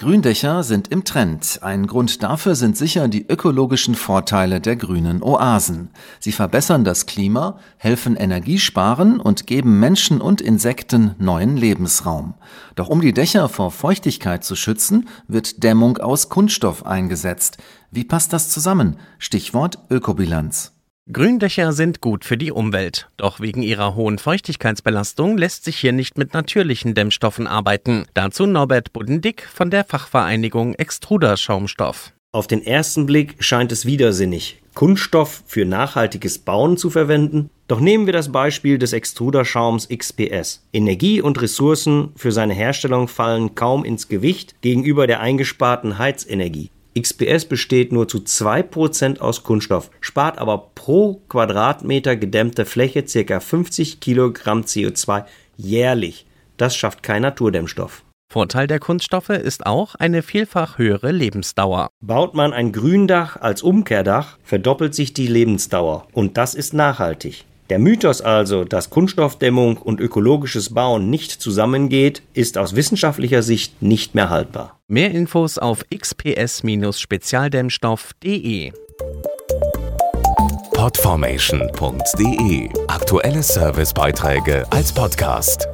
Gründächer sind im Trend. Ein Grund dafür sind sicher die ökologischen Vorteile der grünen Oasen. Sie verbessern das Klima, helfen Energiesparen und geben Menschen und Insekten neuen Lebensraum. Doch um die Dächer vor Feuchtigkeit zu schützen, wird Dämmung aus Kunststoff eingesetzt. Wie passt das zusammen? Stichwort Ökobilanz. Gründächer sind gut für die Umwelt, doch wegen ihrer hohen Feuchtigkeitsbelastung lässt sich hier nicht mit natürlichen Dämmstoffen arbeiten. Dazu Norbert Buddendick von der Fachvereinigung Extruder Schaumstoff. Auf den ersten Blick scheint es widersinnig, Kunststoff für nachhaltiges Bauen zu verwenden. Doch nehmen wir das Beispiel des Extruderschaums XPS. Energie und Ressourcen für seine Herstellung fallen kaum ins Gewicht gegenüber der eingesparten Heizenergie. XPS besteht nur zu 2% aus Kunststoff, spart aber pro Quadratmeter gedämmte Fläche ca. 50 Kilogramm CO2 jährlich. Das schafft kein Naturdämmstoff. Vorteil der Kunststoffe ist auch eine vielfach höhere Lebensdauer. Baut man ein Gründach als Umkehrdach, verdoppelt sich die Lebensdauer. Und das ist nachhaltig. Der Mythos also, dass Kunststoffdämmung und ökologisches Bauen nicht zusammengeht, ist aus wissenschaftlicher Sicht nicht mehr haltbar. Mehr Infos auf xps-spezialdämmstoff.de Podformation.de Aktuelle Servicebeiträge als Podcast.